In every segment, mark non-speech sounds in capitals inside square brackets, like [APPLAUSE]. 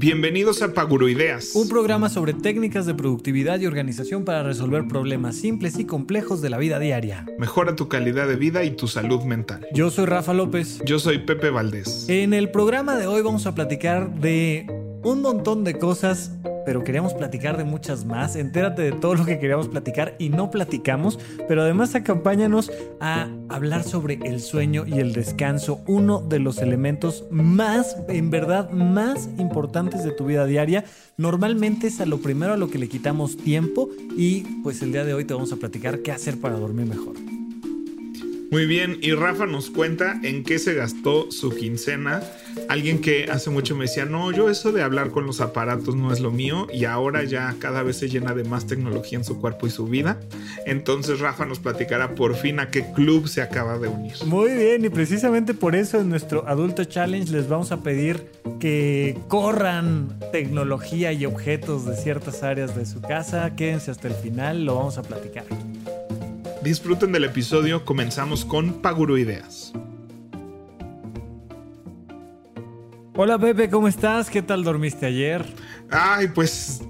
Bienvenidos a Paguroideas, un programa sobre técnicas de productividad y organización para resolver problemas simples y complejos de la vida diaria. Mejora tu calidad de vida y tu salud mental. Yo soy Rafa López. Yo soy Pepe Valdés. En el programa de hoy vamos a platicar de un montón de cosas pero queríamos platicar de muchas más. Entérate de todo lo que queríamos platicar y no platicamos, pero además acompáñanos a hablar sobre el sueño y el descanso, uno de los elementos más, en verdad, más importantes de tu vida diaria. Normalmente es a lo primero a lo que le quitamos tiempo y pues el día de hoy te vamos a platicar qué hacer para dormir mejor. Muy bien, y Rafa nos cuenta en qué se gastó su quincena. Alguien que hace mucho me decía, no, yo eso de hablar con los aparatos no es lo mío y ahora ya cada vez se llena de más tecnología en su cuerpo y su vida. Entonces Rafa nos platicará por fin a qué club se acaba de unir. Muy bien, y precisamente por eso en nuestro Adulto Challenge les vamos a pedir que corran tecnología y objetos de ciertas áreas de su casa. Quédense hasta el final, lo vamos a platicar. Disfruten del episodio, comenzamos con Paguro Ideas. Hola Pepe, ¿cómo estás? ¿Qué tal dormiste ayer? Ay, pues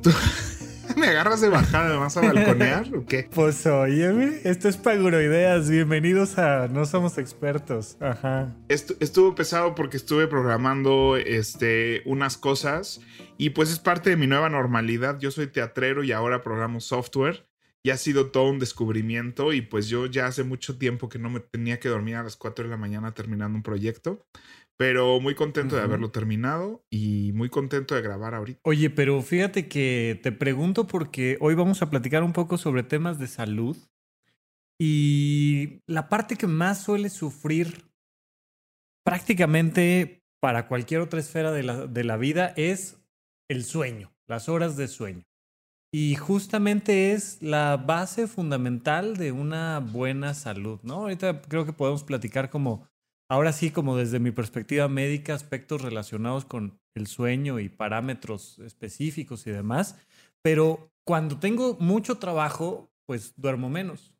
[LAUGHS] me agarras de bajada, ¿me vas a balconear o qué? Pues óyeme, esto es Paguro Ideas, bienvenidos a No Somos Expertos. Ajá. estuvo pesado porque estuve programando este, unas cosas y pues es parte de mi nueva normalidad. Yo soy teatrero y ahora programo software y ha sido todo un descubrimiento y pues yo ya hace mucho tiempo que no me tenía que dormir a las 4 de la mañana terminando un proyecto, pero muy contento de haberlo terminado y muy contento de grabar ahorita. Oye, pero fíjate que te pregunto porque hoy vamos a platicar un poco sobre temas de salud y la parte que más suele sufrir prácticamente para cualquier otra esfera de la, de la vida es el sueño, las horas de sueño. Y justamente es la base fundamental de una buena salud, ¿no? Ahorita creo que podemos platicar como, ahora sí, como desde mi perspectiva médica, aspectos relacionados con el sueño y parámetros específicos y demás. Pero cuando tengo mucho trabajo, pues duermo menos.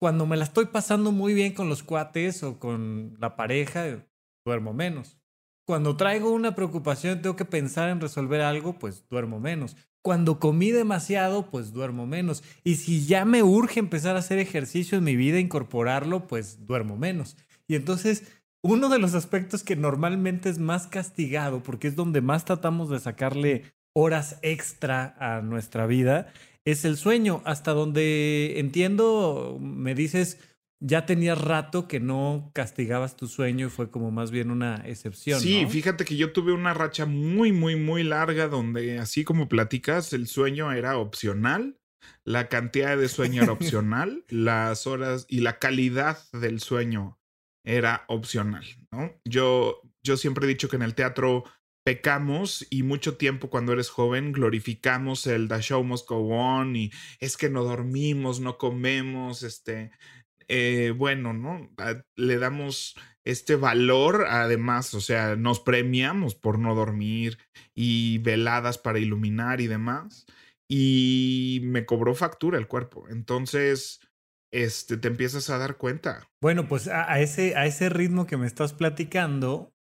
Cuando me la estoy pasando muy bien con los cuates o con la pareja, duermo menos. Cuando traigo una preocupación, tengo que pensar en resolver algo, pues duermo menos. Cuando comí demasiado, pues duermo menos. Y si ya me urge empezar a hacer ejercicio en mi vida, incorporarlo, pues duermo menos. Y entonces, uno de los aspectos que normalmente es más castigado, porque es donde más tratamos de sacarle horas extra a nuestra vida, es el sueño. Hasta donde entiendo, me dices, ya tenías rato que no castigabas tu sueño y fue como más bien una excepción. Sí, fíjate que yo tuve una racha muy, muy, muy larga donde, así como platicas, el sueño era opcional, la cantidad de sueño era [LAUGHS] opcional, las horas y la calidad del sueño era opcional, ¿no? Yo, yo siempre he dicho que en el teatro pecamos y mucho tiempo cuando eres joven glorificamos el The Show Must On y es que no dormimos, no comemos, este, eh, bueno, ¿no? Le damos este valor, además, o sea, nos premiamos por no dormir y veladas para iluminar y demás. Y me cobró factura el cuerpo. Entonces, este, te empiezas a dar cuenta. Bueno, pues a, ese, a ese ritmo que me estás platicando,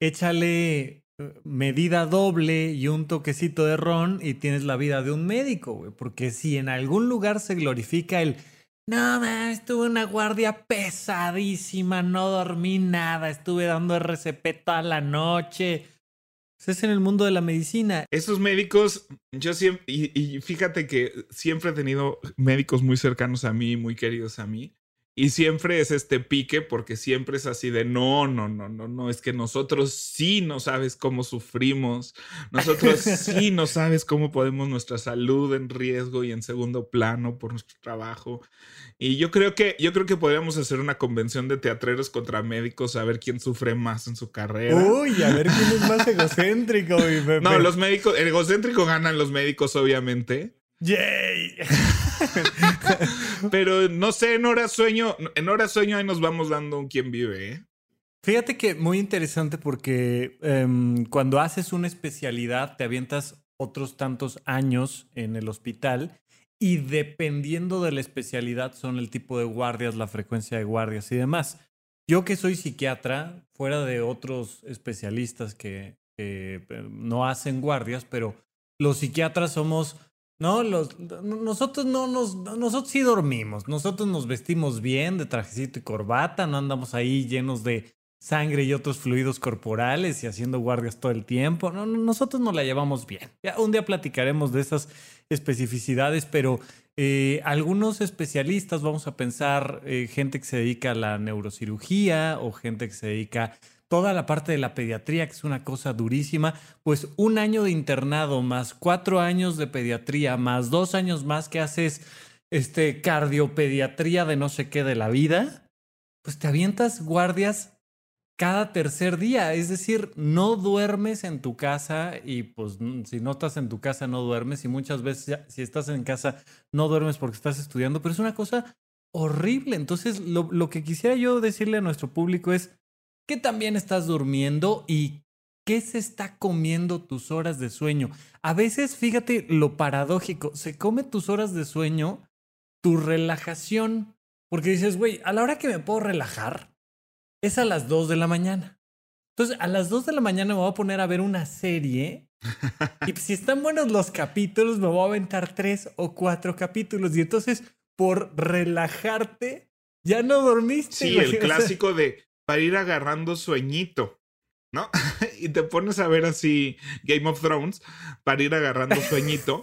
échale eh, medida doble y un toquecito de ron y tienes la vida de un médico, güey. Porque si en algún lugar se glorifica el no, man, estuve una guardia pesadísima, no dormí nada, estuve dando RCP toda la noche. Es en el mundo de la medicina. Esos médicos, yo siempre, y, fíjate que siempre he tenido médicos muy cercanos a mí, muy queridos a mí, y siempre es este pique porque siempre es así de no, no, no, no, no, es que nosotros sí no sabes cómo sufrimos, nosotros [LAUGHS] sí no sabes cómo podemos nuestra salud en riesgo y en segundo plano por nuestro trabajo. Y yo creo que yo creo que podríamos hacer una convención de teatreros contra médicos a ver quién sufre más en su carrera. Uy, a ver quién es más [LAUGHS] egocéntrico. no, los médicos, el egocéntrico ganan los médicos obviamente. ¡Yay! [LAUGHS] Pero no sé, en hora sueño, en hora sueño ahí nos vamos dando un quién vive, ¿eh? Fíjate que muy interesante porque em, cuando haces una especialidad te avientas otros tantos años en el hospital y dependiendo de la especialidad son el tipo de guardias, la frecuencia de guardias y demás. Yo que soy psiquiatra, fuera de otros especialistas que, que eh, no hacen guardias, pero los psiquiatras somos no, los, nosotros no nos, nosotros sí dormimos, nosotros nos vestimos bien de trajecito y corbata, no andamos ahí llenos de sangre y otros fluidos corporales y haciendo guardias todo el tiempo. No, nosotros nos la llevamos bien. Ya un día platicaremos de esas especificidades, pero eh, algunos especialistas, vamos a pensar, eh, gente que se dedica a la neurocirugía o gente que se dedica toda la parte de la pediatría, que es una cosa durísima, pues un año de internado más cuatro años de pediatría más dos años más que haces este cardiopediatría de no sé qué de la vida, pues te avientas guardias cada tercer día, es decir, no duermes en tu casa y pues si no estás en tu casa no duermes y muchas veces si estás en casa no duermes porque estás estudiando, pero es una cosa horrible. Entonces lo, lo que quisiera yo decirle a nuestro público es, ¿Qué también estás durmiendo y qué se está comiendo tus horas de sueño? A veces, fíjate lo paradójico, se come tus horas de sueño, tu relajación, porque dices, güey, a la hora que me puedo relajar es a las 2 de la mañana. Entonces, a las 2 de la mañana me voy a poner a ver una serie [LAUGHS] y si están buenos los capítulos, me voy a aventar tres o cuatro capítulos. Y entonces, por relajarte, ya no dormiste. Sí, el clásico de para ir agarrando sueñito, ¿no? [LAUGHS] y te pones a ver así Game of Thrones para ir agarrando sueñito,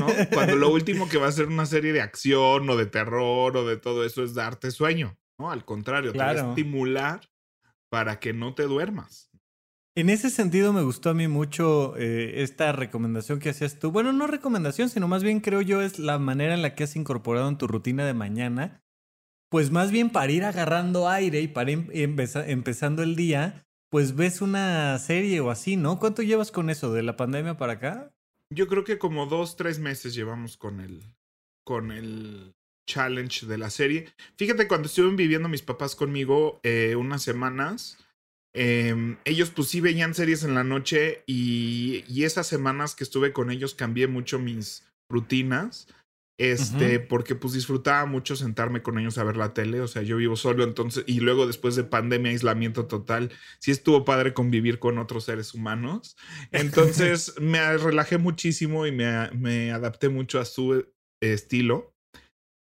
¿no? [LAUGHS] Cuando lo último que va a ser una serie de acción o de terror o de todo eso es darte sueño, ¿no? Al contrario, te va a estimular para que no te duermas. En ese sentido me gustó a mí mucho eh, esta recomendación que hacías tú. Bueno, no recomendación, sino más bien creo yo es la manera en la que has incorporado en tu rutina de mañana pues más bien para ir agarrando aire y para em, empezando el día, pues ves una serie o así, ¿no? ¿Cuánto llevas con eso de la pandemia para acá? Yo creo que como dos, tres meses llevamos con el, con el challenge de la serie. Fíjate, cuando estuvieron viviendo mis papás conmigo eh, unas semanas, em, ellos pues sí veían series en la noche y, y esas semanas que estuve con ellos cambié mucho mis rutinas. Este, porque pues disfrutaba mucho sentarme con ellos a ver la tele, o sea, yo vivo solo, entonces, y luego después de pandemia, aislamiento total, sí estuvo padre convivir con otros seres humanos. [LAUGHS] Entonces me relajé muchísimo y me, me adapté mucho a su estilo.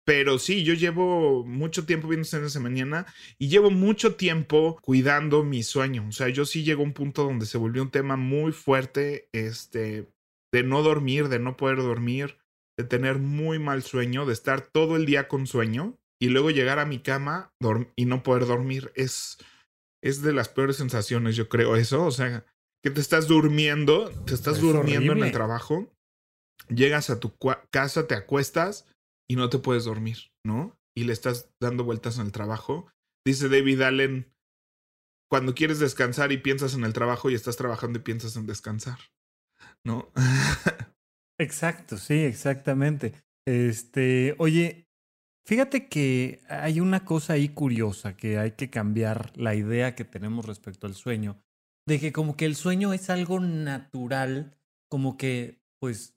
Pero sí, yo llevo mucho tiempo viendo series de mañana y llevo mucho tiempo cuidando mi sueño. O sea, yo sí llego a un punto donde se volvió un tema muy fuerte, este, de no dormir, de no poder dormir de tener muy mal sueño, de estar todo el día con sueño y luego llegar a mi cama y no poder dormir. Es, es de las peores sensaciones, yo creo, eso. O sea, que te estás durmiendo, te estás durmiendo en el trabajo, llegas a tu casa, te acuestas y no te puedes dormir, ¿no? Y le estás dando vueltas en el trabajo. Dice David Allen, cuando quieres descansar y piensas en el trabajo y estás trabajando y piensas en descansar, ¿no? [LAUGHS] Exacto, sí, exactamente. Este, oye, fíjate que hay una cosa ahí curiosa que hay que cambiar la idea que tenemos respecto al sueño, de que como que el sueño es algo natural, como que pues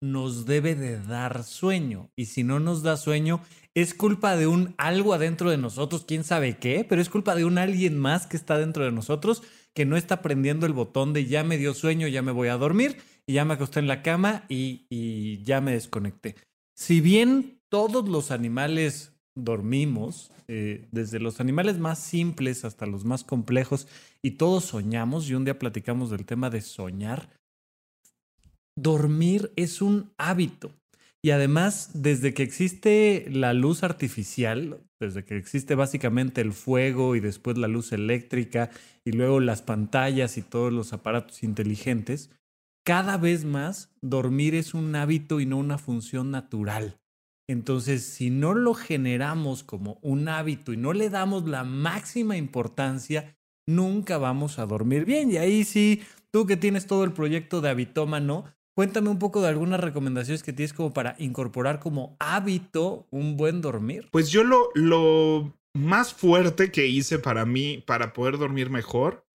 nos debe de dar sueño y si no nos da sueño es culpa de un algo adentro de nosotros, quién sabe qué, pero es culpa de un alguien más que está dentro de nosotros que no está prendiendo el botón de ya me dio sueño, ya me voy a dormir y ya me acosté en la cama y, ya me desconecté. Si bien todos los animales dormimos, eh, desde los animales más simples hasta los más complejos, y todos soñamos, y un día platicamos del tema de soñar, dormir es un hábito. Y además, desde que existe la luz artificial, desde que existe básicamente el fuego y después la luz eléctrica y luego las pantallas y todos los aparatos inteligentes, cada vez más dormir es un hábito y no una función natural. Entonces, si no lo generamos como un hábito y no le damos la máxima importancia, nunca vamos a dormir bien. Y ahí sí, tú que tienes todo el proyecto de Habitómano, cuéntame un poco de algunas recomendaciones que tienes como para incorporar como hábito un buen dormir. Pues yo lo, lo más fuerte que hice para mí, para poder dormir mejor,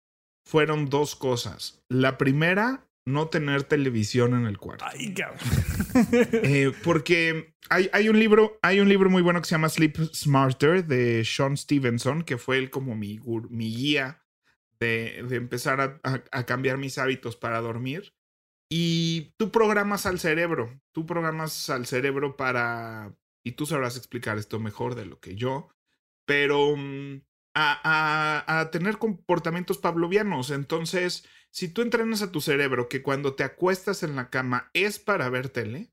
fueron dos cosas. La primera, no tener televisión en el cuarto. Ay, cabrón. [LAUGHS] Eh, porque hay, hay, un libro, hay un libro muy bueno que se llama Sleep Smarter de Sean Stevenson, que fue él como mi, mi guía de, de empezar a, a, a, cambiar mis hábitos para dormir. Y tú programas al cerebro, tú programas al cerebro para, y tú sabrás explicar esto mejor de lo que yo, pero um, a, a, a tener comportamientos pavlovianos. Entonces, si tú entrenas a tu cerebro que cuando te acuestas en la cama es para ver tele,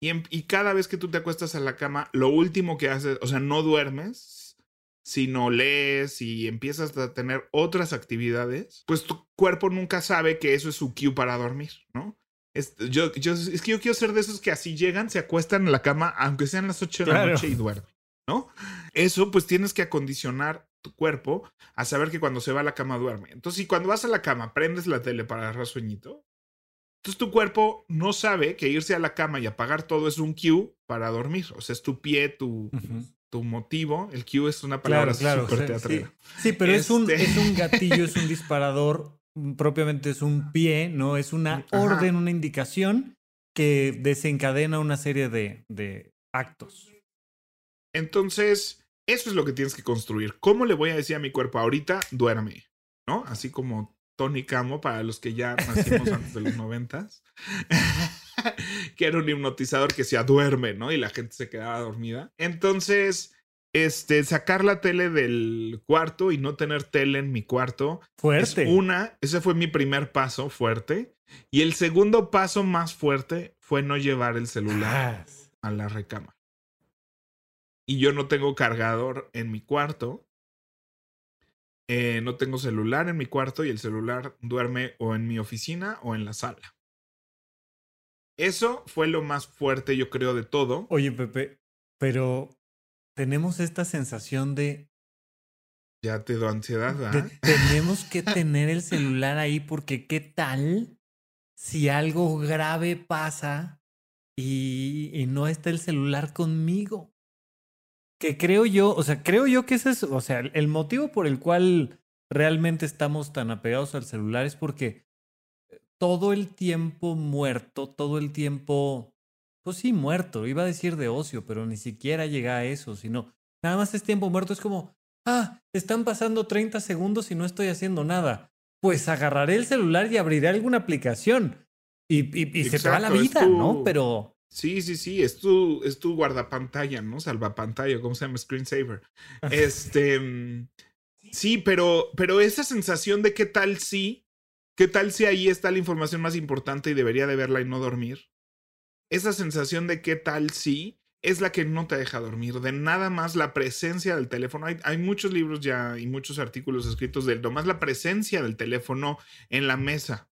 y, en, y, cada vez que tú te acuestas en la cama, lo último que haces, o sea, no duermes, sino lees y empiezas a tener otras actividades, pues tu cuerpo nunca sabe que eso es su cue para dormir, ¿no? Es, yo, yo, es que yo quiero ser de esos que así llegan, se acuestan en la cama, aunque sean las 8 de claro. la noche y duermen, ¿no? Eso pues tienes que acondicionar tu cuerpo a saber que cuando se va a la cama duerme. Entonces, si cuando vas a la cama prendes la tele para agarrar sueñito, entonces tu cuerpo no sabe que irse a la cama y apagar todo es un cue para dormir. O sea, es tu pie, tu, uh -huh. tu motivo. El cue es una palabra claro, súper claro, teatrera. Sí, sí pero este... es, un, es [LAUGHS] un gatillo, es un disparador, propiamente es un pie, ¿no? Es una Ajá. orden, una indicación que desencadena una serie de, de actos. Entonces, eso es lo que tienes que construir. ¿Cómo le voy a decir a mi cuerpo ahorita, duerme? ¿No? Así como Tony Camo, para los que ya nacimos [LAUGHS] antes de los noventas, [LAUGHS] que era un hipnotizador que se duerme, ¿no? Y la gente se quedaba dormida. Entonces, este, sacar la tele del cuarto y no tener tele en mi cuarto. Fuerte. Es una, ese fue mi primer paso fuerte. Y el segundo paso más fuerte fue no llevar el celular ah. a la recámara y yo no tengo cargador en mi cuarto. Eh, no tengo celular en mi cuarto y el celular duerme o en mi oficina o en la sala. Eso fue lo más fuerte, yo creo, de todo. Oye, Pepe, pero tenemos esta sensación de... Ya te doy ansiedad, ¿verdad? De, tenemos que [LAUGHS] tener el celular ahí porque qué tal si algo grave pasa y, y no está el celular conmigo que creo yo, o sea, creo yo que ese es, o sea, el motivo por el cual realmente estamos tan apegados al celular es porque todo el tiempo muerto, todo el tiempo, pues sí, muerto, iba a decir de ocio, pero ni siquiera llega a eso, sino nada más es tiempo muerto, es como, ah, están pasando 30 segundos y no estoy haciendo nada. Pues agarraré el celular y abriré alguna aplicación. Y, y, y se te va la vida, tu... ¿no? Pero Sí, sí, sí, es tu, es tu guardapantalla, ¿no? Salvapantalla, ¿cómo se llama? Screensaver. Este. Sí, pero, pero esa sensación de qué tal si, qué tal si ahí está la información más importante y debería de verla y no dormir. Esa sensación de qué tal si es la que no te deja dormir. De nada más la presencia del teléfono. Hay, hay muchos libros ya y muchos artículos escritos de nomás la presencia del teléfono en la mesa,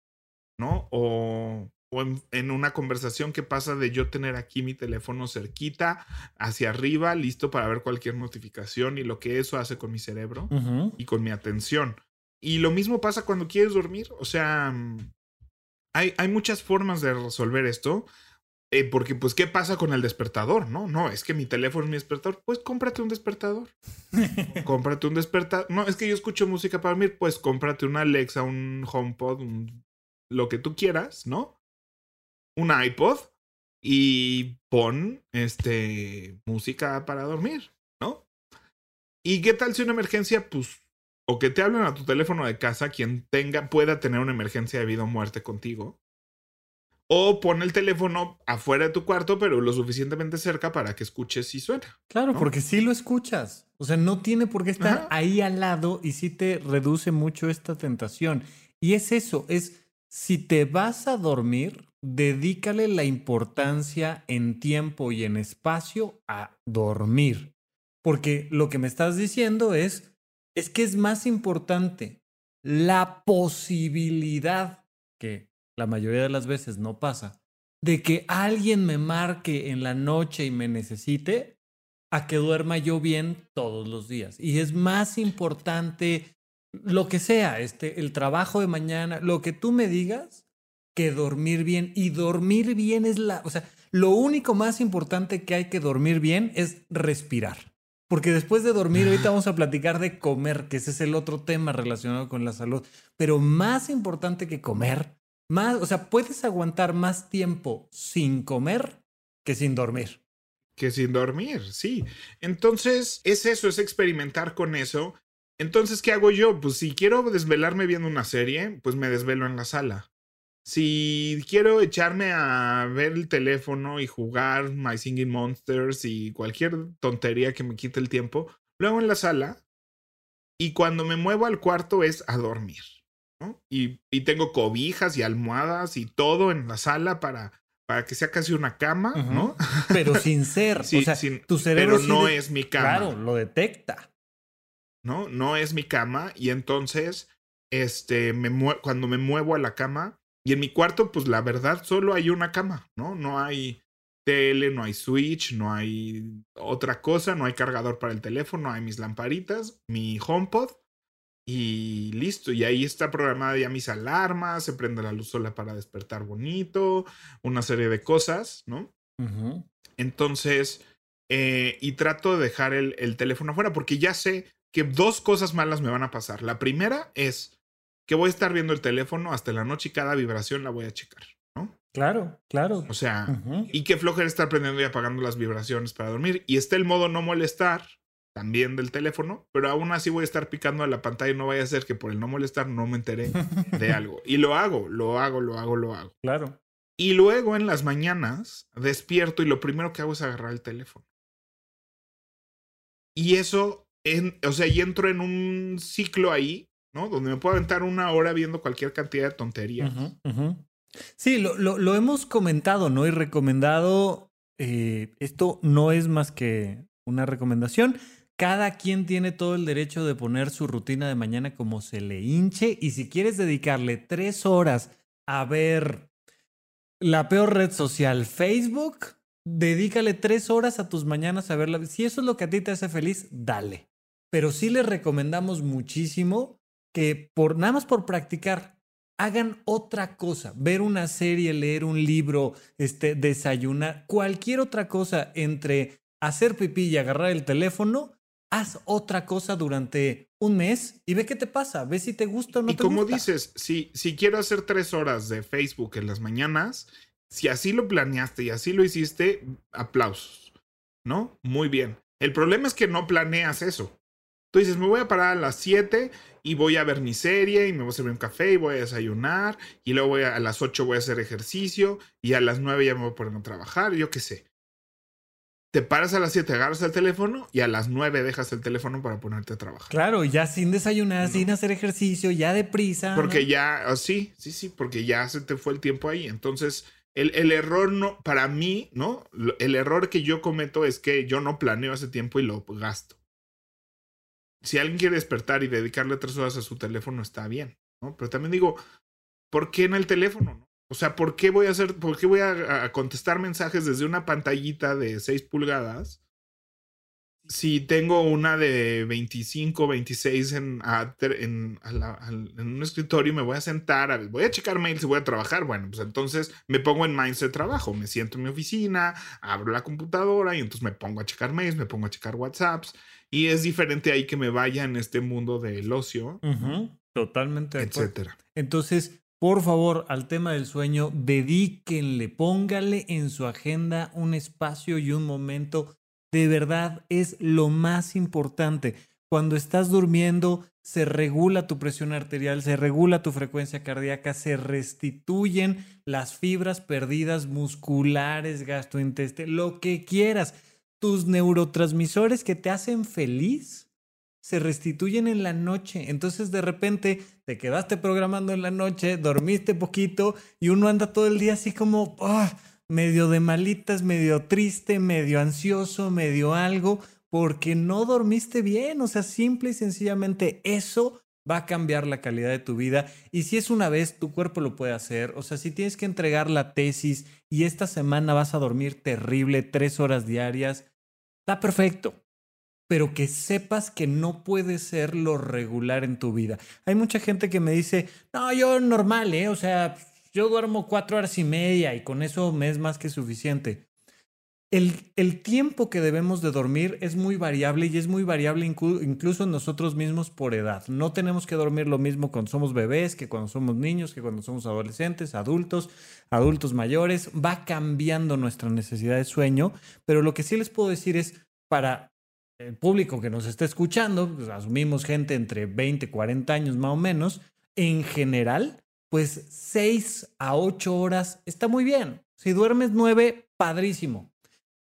¿no? O o en, en, una conversación que pasa de yo tener aquí mi teléfono cerquita, hacia arriba, listo para ver cualquier notificación y lo que eso hace con mi cerebro uh -huh. y con mi atención. Y lo mismo pasa cuando quieres dormir. O sea, hay, hay muchas formas de resolver esto. Eh, porque, pues, ¿qué pasa con el despertador? No, no, es que mi teléfono es mi despertador. Pues cómprate un despertador. [LAUGHS] cómprate un despertador. No, es que yo escucho música para dormir. Pues cómprate una Alexa, un HomePod, un, lo que tú quieras, ¿no? Un iPod y pon este música para dormir, ¿no? ¿Y qué tal si una emergencia, pues, o que te hablen a tu teléfono de casa, quien tenga, pueda tener una emergencia de vida o muerte contigo? O pon el teléfono afuera de tu cuarto, pero lo suficientemente cerca para que escuches si suena. Claro, ¿no? porque sí lo escuchas. O sea, no tiene por qué estar Ajá. ahí al lado y sí te reduce mucho esta tentación. Y es eso, es si te vas a dormir, dedícale la importancia en tiempo y en espacio a dormir. Porque lo que me estás diciendo es, es que es más importante la posibilidad, que la mayoría de las veces no pasa, de que alguien me marque en la noche y me necesite, a que duerma yo bien todos los días. Y es más importante lo que sea, este, el trabajo de mañana, lo que tú me digas, que dormir bien. Y dormir bien es la, o sea, lo único más importante que hay que dormir bien es respirar. Porque después de dormir, ahorita vamos a platicar de comer, que ese es el otro tema relacionado con la salud. Pero más importante que comer, más, o sea, puedes aguantar más tiempo sin comer que sin dormir. Que sin dormir, sí. Entonces, es eso, es experimentar con eso. Entonces, ¿qué hago yo? Pues si quiero desvelarme viendo una serie, pues me desvelo en la sala. Si quiero echarme a ver el teléfono y jugar My Singing Monsters y cualquier tontería que me quite el tiempo, lo hago en la sala. Y cuando me muevo al cuarto es a dormir. ¿no? Y, y, tengo cobijas y almohadas y todo en la sala para, para que sea casi una cama, uh -huh. ¿no? Pero sin [LAUGHS] ser. Sí, o sea, sin, tu cerebro pero no es mi cama. Claro, lo detecta. ¿No? No es mi cama. Y entonces, este, me cuando me muevo a la cama, y en mi cuarto, pues la verdad, solo hay una cama, ¿no? No hay tele, no hay switch, no hay otra cosa, no hay cargador para el teléfono, hay mis lamparitas, mi HomePod y listo. Y ahí está programada ya mis alarmas, se prende la luz sola para despertar bonito, una serie de cosas, ¿no? Uh -huh. Entonces, eh, y trato de dejar el, el teléfono afuera porque ya sé que dos cosas malas me van a pasar. La primera es que voy a estar viendo el teléfono hasta la noche y cada vibración la voy a checar, ¿no? Claro, claro. O sea, Uh -huh. y qué flojera estar prendiendo y apagando las vibraciones para dormir. Y está el modo no molestar también del teléfono, pero aún así voy a estar picando a la pantalla y no vaya a ser que por el no molestar no me enteré [LAUGHS] de algo. Y lo hago, lo hago, lo hago, lo hago. Claro. Y luego en las mañanas despierto y lo primero que hago es agarrar el teléfono. Y eso, en, o sea, y entro en un ciclo ahí ¿no? Donde me puedo aventar una hora viendo cualquier cantidad de tonterías. Sí, lo, lo, lo, hemos comentado, ¿no? Y recomendado, eh, esto no es más que una recomendación. Cada quien tiene todo el derecho de poner su rutina de mañana como se le hinche. Y si quieres dedicarle tres horas a ver la peor red social, Facebook, dedícale tres horas a tus mañanas a verla. Si eso es lo que a ti te hace feliz, dale. Pero sí les recomendamos muchísimo que por nada más por practicar hagan otra cosa, ver una serie, leer un libro, este, desayunar, cualquier otra cosa entre hacer pipí y agarrar el teléfono, haz otra cosa durante un mes y ve qué te pasa, ve si te gusta o no y te como gusta. dices, si, si quiero hacer tres horas de Facebook en las mañanas, si así lo planeaste y así lo hiciste, aplausos, ¿no? Muy bien. El problema es que no planeas eso. Tú dices, me voy a parar a las 7 y voy a ver mi serie y me voy a servir un café y voy a desayunar y luego voy a, a las 8 voy a hacer ejercicio y a las 9 ya me voy a poner a trabajar, yo qué sé. Te paras a las 7, agarras el teléfono y a las 9 dejas el teléfono para ponerte a trabajar. Claro, ya sin desayunar, no. sin hacer ejercicio, ya deprisa. Porque ¿no? ya, oh, sí, sí, sí, porque ya se te fue el tiempo ahí. Entonces, el, el, error no, para mí, ¿no? El error que yo cometo es que yo no planeo ese tiempo y lo gasto si alguien quiere despertar y dedicarle tres horas a su teléfono, está bien, ¿no? Pero también digo, ¿por qué en el teléfono? No? O sea, ¿por qué voy a hacer, por qué voy a, contestar mensajes desde una pantallita de 6 pulgadas? Si tengo una de 25, 26 en, en, a la, en, un escritorio me voy a sentar, a, voy a checar mails y voy a trabajar, bueno, pues entonces me pongo en mindset trabajo, me siento en mi oficina, abro la computadora y entonces me pongo a checar mails, me pongo a checar WhatsApps, y es diferente ahí que me vaya en este mundo del ocio. Uh -huh, totalmente. Etcétera. Entonces, por favor, al tema del sueño, dedíquenle, póngale en su agenda un espacio y un momento. De verdad es lo más importante. Cuando estás durmiendo, se regula tu presión arterial, se regula tu frecuencia cardíaca, se restituyen las fibras perdidas musculares, gastrointestinales, lo que quieras tus neurotransmisores que te hacen feliz se restituyen en la noche. Entonces de repente te quedaste programando en la noche, dormiste poquito y uno anda todo el día así como oh, medio de malitas, medio triste, medio ansioso, medio algo, porque no dormiste bien. O sea, simple y sencillamente eso va a cambiar la calidad de tu vida. Y si es una vez, tu cuerpo lo puede hacer. O sea, si tienes que entregar la tesis y esta semana vas a dormir terrible, tres horas diarias, está perfecto. Pero que sepas que no puede ser lo regular en tu vida. Hay mucha gente que me dice, no, yo normal, ¿eh? O sea, yo duermo cuatro horas y media y con eso me es más que suficiente. el, el, tiempo que debemos de dormir es muy variable y es muy variable incluso nosotros mismos por edad. No tenemos que dormir lo mismo cuando somos bebés, que cuando somos niños, que cuando somos adolescentes, adultos, adultos mayores. Va cambiando nuestra necesidad de sueño, pero lo que sí les puedo decir es para el público que nos está escuchando, pues asumimos gente entre 20 y 40 años más o menos, en general, pues 6 a 8 horas está muy bien. Si duermes 9, padrísimo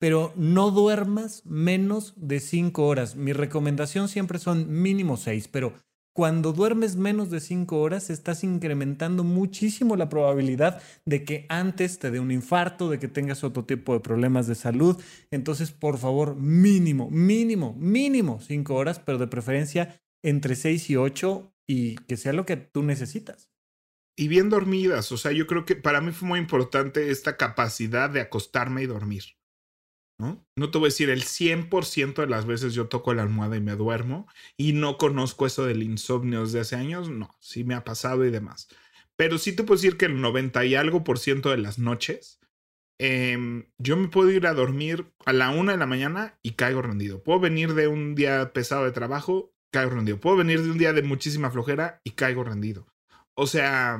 pero no duermas menos de 5 horas. Mi recomendación siempre son mínimo 6, pero cuando duermes menos de 5 horas estás incrementando muchísimo la probabilidad de que antes te dé un infarto, de que tengas otro tipo de problemas de salud. Entonces, por favor, mínimo, mínimo, mínimo 5 horas, pero de preferencia entre 6 y 8 y que sea lo que tú necesitas. Y bien dormidas, o sea, yo creo que para mí fue muy importante esta capacidad de acostarme y dormir. ¿no? te voy a decir, el 100% de las veces yo toco la almohada y me duermo y no conozco eso del insomnio desde hace años, no, sí me ha pasado y demás. Pero sí te puedo decir que el 90 y algo por ciento de las noches em, yo me puedo ir a dormir a la una de la mañana y caigo rendido. Puedo venir de un día pesado de trabajo, caigo rendido. Puedo venir de un día de muchísima flojera y caigo rendido. O sea,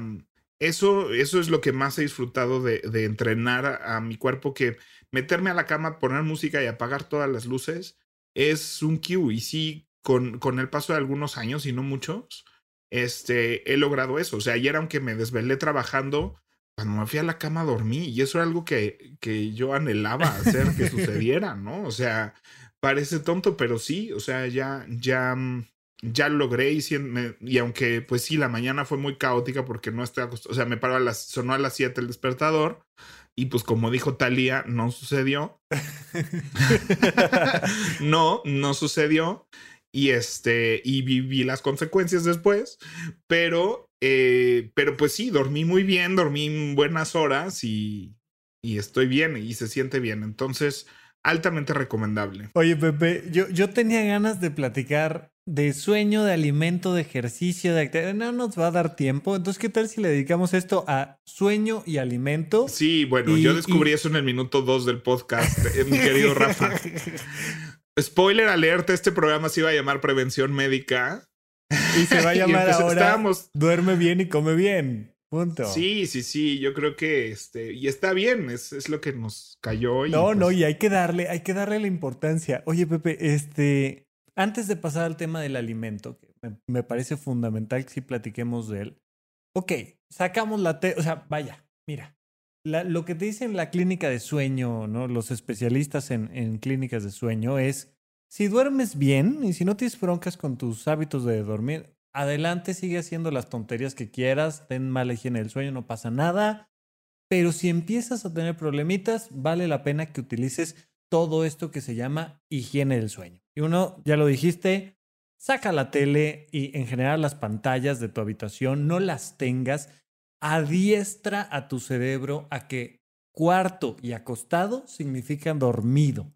eso, eso es lo que más he disfrutado de, de entrenar a, a mi cuerpo que meterme a la cama, poner música y apagar todas las luces es un cue. Y sí, con, con el paso de algunos años y no muchos, este, he logrado eso. O sea, ayer aunque me desvelé trabajando, cuando me fui a la cama dormí y eso era algo que, que yo anhelaba hacer que [LAUGHS] sucediera, ¿no? O sea, parece tonto, pero sí, o sea, ya, ya, ya logré y, y aunque pues sí, la mañana fue muy caótica porque no estoy acostumbrado, o sea, me paró a las, sonó a las 7 el despertador y pues como dijo Talía, no sucedió. [LAUGHS] no, no sucedió. Y este, y viví las consecuencias después. Pero, eh, pero pues sí, dormí muy bien, dormí buenas horas y, y estoy bien y se siente bien. Entonces, altamente recomendable. Oye, Pepe, yo, yo tenía ganas de platicar de sueño, de alimento, de ejercicio, de actividad. No nos va a dar tiempo. Entonces, ¿qué tal si le dedicamos esto a sueño y alimento? Sí, bueno, yo descubrí eso en el minuto 2 del podcast, eh, mi querido Rafa. [LAUGHS] Spoiler alerta, este programa se iba a llamar Prevención Médica. Y se va a [LAUGHS] llamar ahora Duerme bien y come bien. Punto. Sí, sí, sí, yo creo que este, y está bien, es, es lo que nos cayó. no, no, pues y hay que darle, hay que darle la importancia. Oye, Pepe, este, antes de pasar al tema del alimento, que me, parece fundamental que sí platiquemos de él. Ok, sacamos la T, o sea, vaya, mira, lo que te dicen la clínica de sueño, ¿no? Los especialistas en, en clínicas de sueño es, si duermes bien y si no tienes broncas con tus hábitos de dormir, adelante, sigue haciendo las tonterías que quieras, ten mala higiene del sueño, no pasa nada. Pero si empiezas a tener problemitas, vale la pena que utilices todo esto que se llama higiene del sueño. Y uno, ya lo dijiste, saca la tele y en general las pantallas de tu habitación, no las tengas, adiestra a tu cerebro a que cuarto y acostado significan dormido.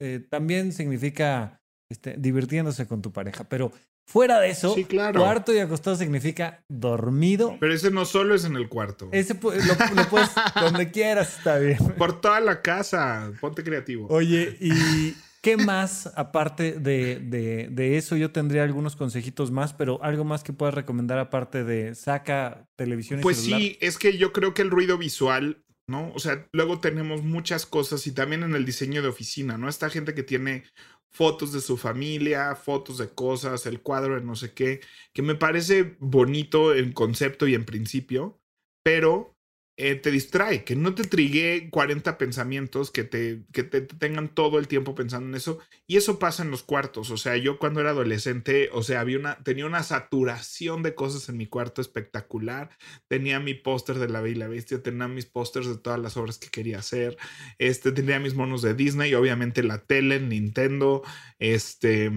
Eh, también significa este, divirtiéndose con tu pareja, pero Fuera de eso, cuarto y acostado significa dormido. Pero ese no solo es en el cuarto. Ese lo, puedes [LAUGHS] donde quieras, está bien. Por toda la casa, ponte creativo. Oye, ¿y qué más aparte de, de, eso? Yo tendría algunos consejitos más, pero algo más que puedas recomendar aparte de saca televisión y Pues sí, es que yo creo que el ruido visual ¿no? O sea, luego tenemos muchas cosas y también en el diseño de oficina, ¿no? Esta gente que tiene fotos de su familia, fotos de cosas, el cuadro de no sé qué, que me parece bonito en concepto y en principio, pero eh, te distrae, que no te trigue 40 pensamientos, que te, que te tengan todo el tiempo pensando en eso. Y eso pasa en los cuartos. O sea, yo cuando era adolescente, o sea, había una, tenía una saturación de cosas en mi cuarto espectacular. Tenía mi póster de La Bella y la Bestia, tenía mis pósters de todas las obras que quería hacer. Este, tenía mis monos de Disney, obviamente la tele, Nintendo, este...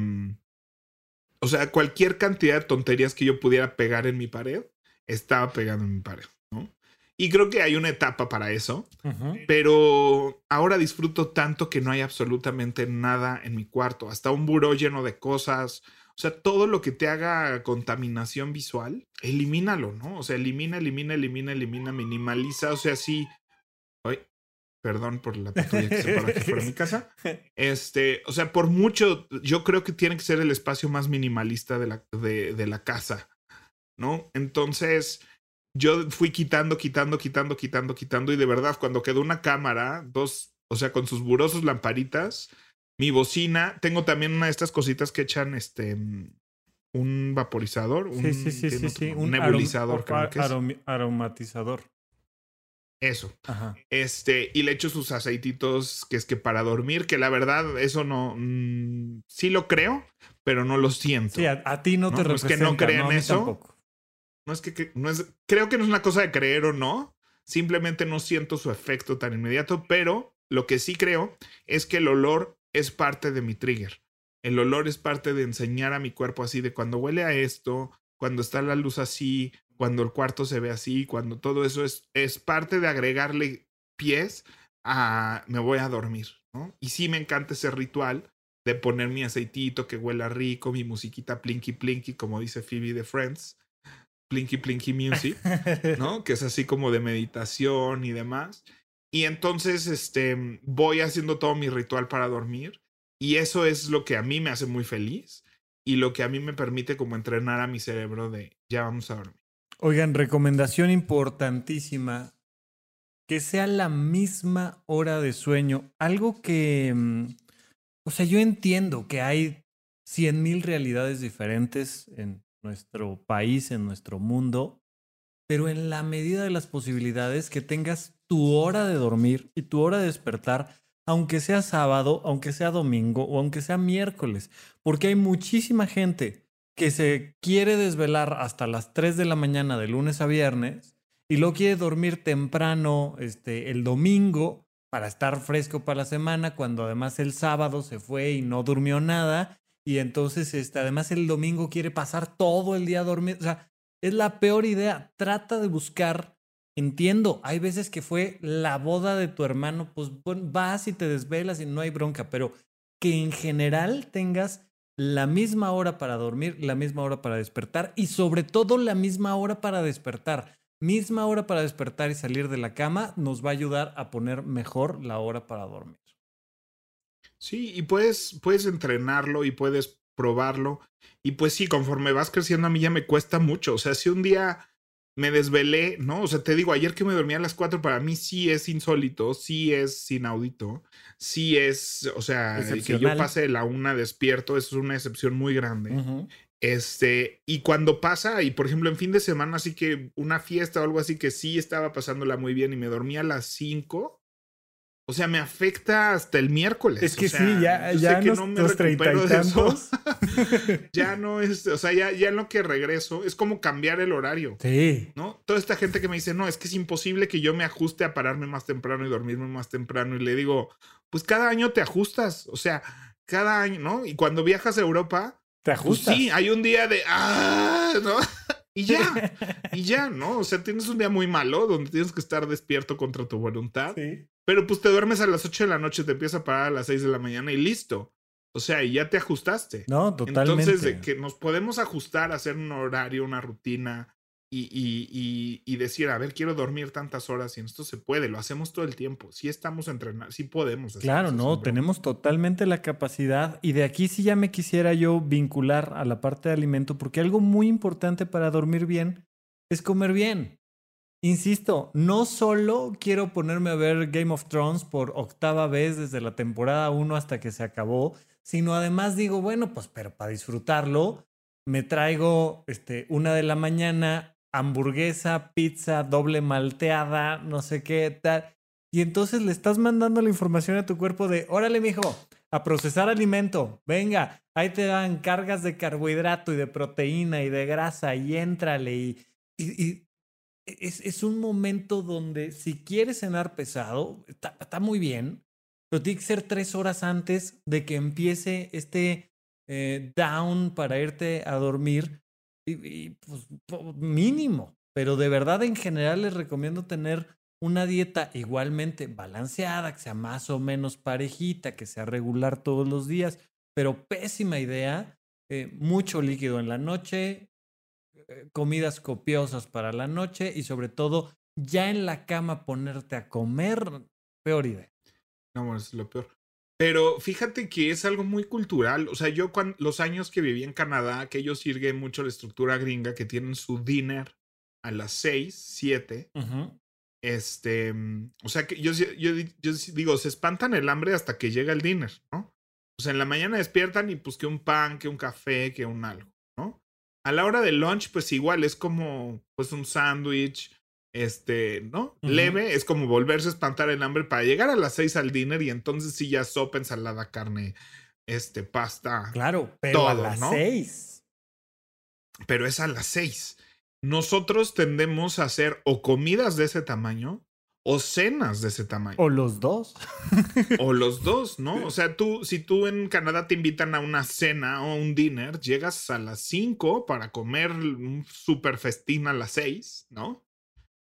O sea, cualquier cantidad de tonterías que yo pudiera pegar en mi pared, estaba pegando en mi pared. Y creo que hay una etapa para eso, pero ahora disfruto tanto que no hay absolutamente nada en mi cuarto, hasta un buró lleno de cosas. O sea, todo lo que te haga contaminación visual, elimínalo, ¿no? O sea, elimina, elimina, elimina, elimina, minimaliza. O sea, sí. Perdón por la patrulla que se paró aquí fuera de mi casa. [LAUGHS] Este, o sea, por mucho, yo creo que tiene que ser el espacio más minimalista de la, de, de la casa, ¿no? Entonces, yo fui quitando, quitando, quitando, quitando, quitando, y de verdad, cuando quedó una cámara, dos, o sea, con sus burosos lamparitas, mi bocina, tengo también una de estas cositas que echan este un vaporizador, un, Sí, sí, sí, nebulizador, arom- creo que es. aromatizador. Eso. Ajá. Este, y le echo sus aceititos, que es que para dormir, que la verdad, eso no, mm, sí lo creo, pero no lo siento. Sí, a, a ti no, No, te es que representa. no mí eso. tampoco. No es que, no es, creo que no es una cosa de creer o no, simplemente no siento su efecto tan inmediato, pero lo que sí creo es que el olor es parte de mi trigger. El olor es parte de enseñar a mi cuerpo así de cuando huele a esto, cuando está la luz así, cuando el cuarto se ve así, cuando todo eso es, es parte de agregarle pies a me voy a dormir. Y sí me encanta ese ritual de poner mi aceitito que huela rico, mi musiquita plinky plinky, como dice Phoebe de Friends, plinky plinky music, [LAUGHS] ¿no? Que es así como de meditación y demás. Y entonces, este, voy haciendo todo mi ritual para dormir y eso es lo que a mí me hace muy feliz y lo que a mí me permite como entrenar a mi cerebro de ya vamos a dormir. Oigan, recomendación importantísima. Que sea la misma hora de sueño. Algo que... mm, O sea, yo entiendo que hay cien mil realidades diferentes en nuestro país, en nuestro mundo, pero en la medida de las posibilidades que tengas tu hora de dormir y tu hora de despertar, aunque sea sábado, aunque sea domingo o aunque sea miércoles, porque hay muchísima gente que se quiere desvelar hasta las 3 de la mañana de lunes a viernes y luego quiere dormir temprano este, el domingo para estar fresco para la semana, cuando además el sábado se fue y no durmió nada. Y entonces, este, además el domingo quiere pasar todo el día dormido. O sea, es la peor idea. Trata de buscar. Entiendo, hay veces que fue la boda de tu hermano, pues bueno, vas y te desvelas y no hay bronca, pero que en general tengas la misma hora para dormir, la misma hora para despertar y sobre todo la misma hora para despertar. Misma hora para despertar y salir de la cama nos va a ayudar a poner mejor la hora para dormir. Sí, y puedes, puedes entrenarlo y puedes probarlo. Y pues sí, conforme vas creciendo a mí ya me cuesta mucho. O sea, si un día me desvelé, ¿no? O sea, te digo, ayer que me dormí a las 4 para mí sí es insólito, sí es inaudito, sí es, o sea, el que yo pase de la una despierto, eso es una excepción muy grande. Este, y cuando pasa, y por ejemplo en fin de semana, así que una fiesta o algo así que sí estaba pasándola muy bien y me dormí a las 5, o sea, me afecta hasta el miércoles. Es que o sea, sí, ya, ya que nos, no me los recupero de eso. [LAUGHS] ya no es, o sea, ya, ya en lo que regreso es como cambiar el horario. Sí. ¿No? Toda esta gente que me dice, no, es que es imposible que yo me ajuste a pararme más temprano y dormirme más temprano. Y le digo, pues cada año te ajustas. O sea, cada año, ¿no? Y cuando viajas a Europa, Te pues ajustas. sí, hay un día de, ah, ¿no? Y ya, [LAUGHS] y ya, ¿no? O sea, tienes un día muy malo donde tienes que estar despierto contra tu voluntad. Sí. Pero pues te duermes a las 8 de la noche, te empiezas a parar a las 6 de la mañana y listo. O sea, y ya te ajustaste. No, totalmente. Entonces, de que nos podemos ajustar, hacer un horario, una rutina y, y, y, decir, a ver, quiero dormir tantas horas y esto se puede, lo hacemos todo el tiempo. Sí estamos entrenados, sí podemos. Claro, no, tenemos totalmente la capacidad y de aquí sí ya me quisiera yo vincular a la parte de alimento porque algo muy importante para dormir bien es comer bien. Insisto, no solo quiero ponerme a ver Game of Thrones por octava vez desde la temporada 1 hasta que se acabó, sino además digo, bueno, pues pero para disfrutarlo me traigo este una de la mañana hamburguesa, pizza, doble malteada, no sé qué tal. Y entonces le estás mandando la información a tu cuerpo de, órale, mijo, a procesar alimento. Venga, ahí te dan cargas de carbohidrato y de proteína y de grasa y éntrale. Y, es, es, un momento donde si quieres cenar pesado, está, está, muy bien, pero tiene que ser tres horas antes de que empiece este eh, down para irte a dormir. Y, pues mínimo. Pero de verdad, en general, les recomiendo tener una dieta igualmente balanceada, que sea más o menos parejita, que sea regular todos los días, pero pésima idea, eh, mucho líquido en la noche, eh, comidas copiosas para la noche y sobre todo ya en la cama ponerte a comer. peor idea. No, es lo peor. Pero fíjate que es algo muy cultural. O sea, yo cuando, los años que viví en Canadá, que ellos sirven mucho la estructura gringa, que tienen su dinner a las 6, 7. Este, mm, o sea, que yo, yo, yo, digo, se espantan el hambre hasta que llega el dinner, ¿no? O sea, en la mañana despiertan y pues que un pan, que un café, que un algo, ¿no? A la hora del lunch, pues igual es como, pues un sándwich, este, ¿no? Leve, es como volverse a espantar el hambre para llegar a las seis al dinner y entonces sí ya sopa, ensalada, carne, este, pasta. Claro, pero a las seis. Pero es a las seis. Nosotros tendemos a hacer o comidas de ese tamaño o cenas de ese tamaño. O los dos. o los dos, ¿no? [LAUGHS] O sea, tú, si tú en Canadá te invitan a una cena o un dinner, llegas a las cinco para comer un super festín a las seis, ¿no?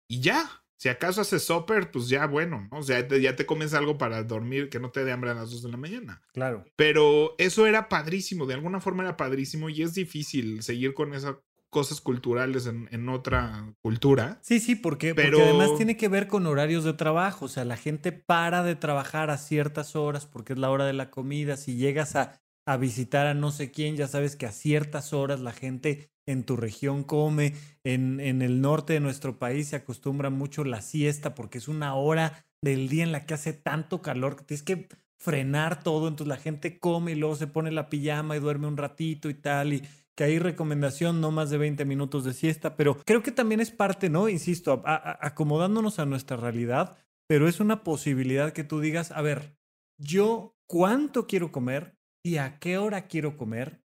Y ya. Si acaso haces supper, pues ya bueno, ¿no? O sea, ya te comes algo para dormir que no te dé hambre a las 2 de la mañana. Claro. Pero eso era padrísimo, de alguna forma era padrísimo y es difícil seguir con esas cosas culturales en, otra cultura. Sí, sí, porque, Pero... porque además tiene que ver con horarios de trabajo. O sea, la gente para de trabajar a ciertas horas porque es la hora de la comida. Si llegas a, a visitar a no sé quién, ya sabes que a ciertas horas la gente en tu región come, en, en, el norte de nuestro país se acostumbra mucho la siesta porque es una hora del día en la que hace tanto calor que tienes que frenar todo, entonces la gente come y luego se pone la pijama y duerme un ratito y tal, y que hay recomendación no más de 20 minutos de siesta, pero creo que también es parte, ¿no? Insisto, acomodándonos a nuestra realidad, pero es una posibilidad que tú digas, a ver, yo cuánto quiero comer y a qué hora quiero comer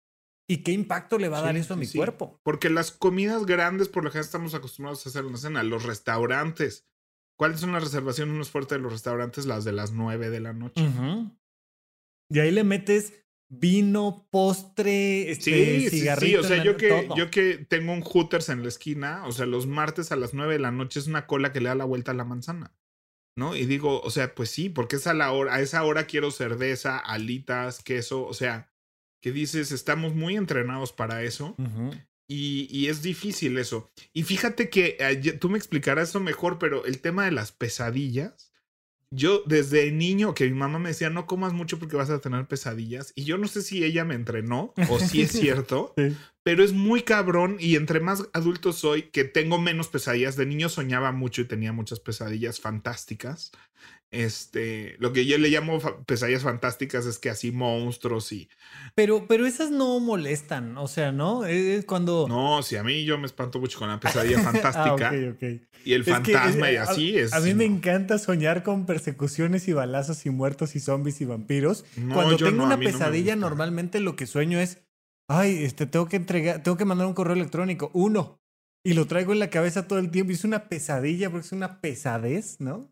¿Y qué impacto le va a dar eso a mi cuerpo? Porque las comidas grandes, por lo general, estamos acostumbrados a hacer una cena. Los restaurantes. ¿Cuáles son las reservaciones más fuertes de los restaurantes? Las de las 9 de la noche. Y ahí le metes vino, postre, este, sí, cigarrito. Sí, o sea, yo que, yo que tengo un Hooters en la esquina, o sea, los martes a las 9 de la noche es una cola que le da la vuelta a la manzana. ¿No? Y digo, o sea, pues sí, porque es a la hora, a esa hora quiero cerveza, alitas, queso, o sea, que dices, estamos muy entrenados para eso. y, es difícil eso. Y fíjate que eh, tú me explicarás eso mejor, pero el tema de las pesadillas, yo desde niño que mi mamá me decía, no comas mucho porque vas a tener pesadillas. Y yo no sé si ella me entrenó o si es [LAUGHS] cierto, pero es muy cabrón y entre más adulto soy, que tengo menos pesadillas. De niño soñaba mucho y tenía muchas pesadillas fantásticas. Este, lo que yo le llamo pesadillas fantásticas es que así monstruos y. Pero, pero esas no molestan, o sea, ¿no? Es cuando. No, si a mí yo me espanto mucho con la [LAUGHS] pesadilla fantástica. ah, Y el fantasma y así es. A mí me encanta soñar con persecuciones y balazos y muertos y zombies y vampiros. cuando tengo una pesadilla, normalmente lo que sueño es. Ay, este, tengo que entregar, tengo que mandar un correo electrónico. Uno. Y lo traigo en la cabeza todo el tiempo. Y es una pesadilla porque es una pesadez, ¿no?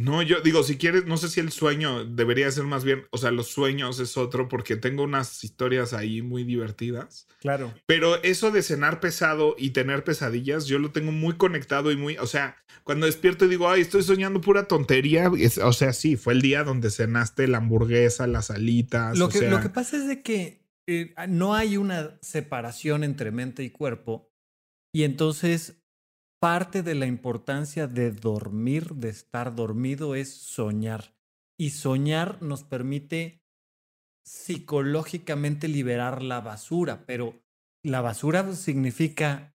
No, yo digo, si quieres, no sé si el sueño debería ser más bien, o sea, los sueños es otro porque tengo unas historias ahí muy divertidas. Claro. Pero eso de cenar pesado y tener pesadillas, yo lo tengo muy conectado y muy, o sea, cuando despierto y digo, ay, estoy soñando pura tontería, o sea, sí, fue el día donde cenaste la hamburguesa, las alitas. Lo, que, lo que pasa es de que eh, no hay una separación entre mente y cuerpo y entonces parte de la importancia de dormir, de estar dormido, es soñar. Y soñar nos permite psicológicamente liberar la basura, pero la basura significa